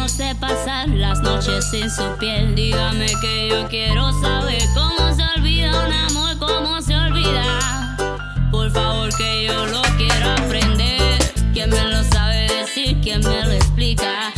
no sé pasar las noches sin su piel. Dígame que yo quiero saber cómo se olvida un amor, cómo se olvida. Por favor, que yo lo quiero aprender. ¿Quién me lo sabe decir? ¿Quién me lo explica?